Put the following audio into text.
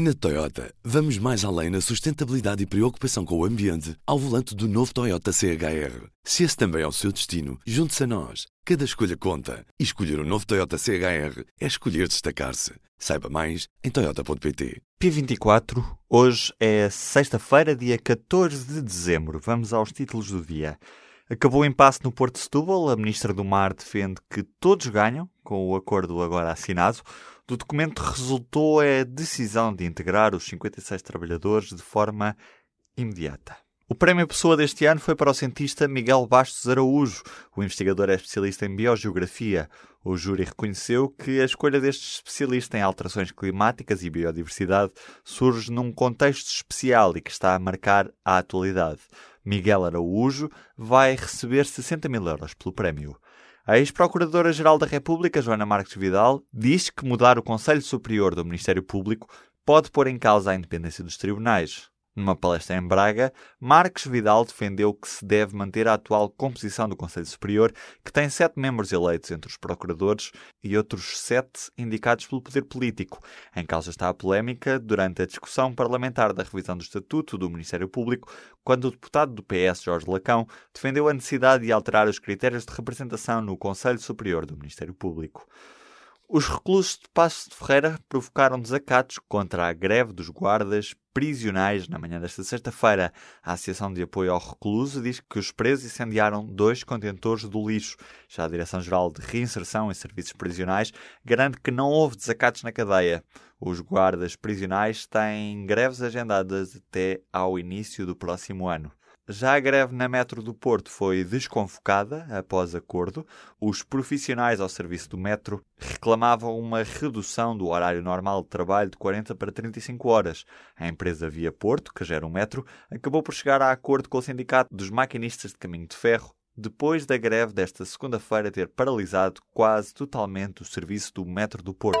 Na Toyota, vamos mais além na sustentabilidade e preocupação com o ambiente ao volante do novo Toyota CHR. Se esse também é o seu destino, junte-se a nós. Cada escolha conta. E escolher o um novo Toyota CHR é escolher destacar-se. Saiba mais em Toyota.pt. P24, hoje é sexta-feira, dia 14 de dezembro. Vamos aos títulos do dia. Acabou o impasse no Porto de Setúbal. A Ministra do Mar defende que todos ganham, com o acordo agora assinado. Do documento resultou a decisão de integrar os 56 trabalhadores de forma imediata. O prémio Pessoa deste ano foi para o cientista Miguel Bastos Araújo. O investigador é especialista em biogeografia. O júri reconheceu que a escolha deste especialista em alterações climáticas e biodiversidade surge num contexto especial e que está a marcar a atualidade. Miguel Araújo vai receber 60 mil euros pelo prémio. A ex-procuradora-geral da República, Joana Marques Vidal, diz que mudar o Conselho Superior do Ministério Público pode pôr em causa a independência dos tribunais. Numa palestra em Braga, Marques Vidal defendeu que se deve manter a atual composição do Conselho Superior, que tem sete membros eleitos entre os procuradores e outros sete indicados pelo poder político. Em causa está a polémica durante a discussão parlamentar da revisão do Estatuto do Ministério Público, quando o deputado do PS, Jorge Lacão, defendeu a necessidade de alterar os critérios de representação no Conselho Superior do Ministério Público. Os reclusos de Passo de Ferreira provocaram desacatos contra a greve dos guardas prisionais na manhã desta sexta-feira. A Associação de Apoio ao Recluso diz que os presos incendiaram dois contentores do lixo. Já a Direção-Geral de Reinserção e Serviços Prisionais garante que não houve desacatos na cadeia. Os guardas prisionais têm greves agendadas até ao início do próximo ano. Já a greve na Metro do Porto foi desconvocada após acordo. Os profissionais ao serviço do metro reclamavam uma redução do horário normal de trabalho de 40 para 35 horas. A empresa Via Porto, que gera o metro, acabou por chegar a acordo com o Sindicato dos Maquinistas de Caminho de Ferro depois da greve desta segunda-feira ter paralisado quase totalmente o serviço do metro do Porto.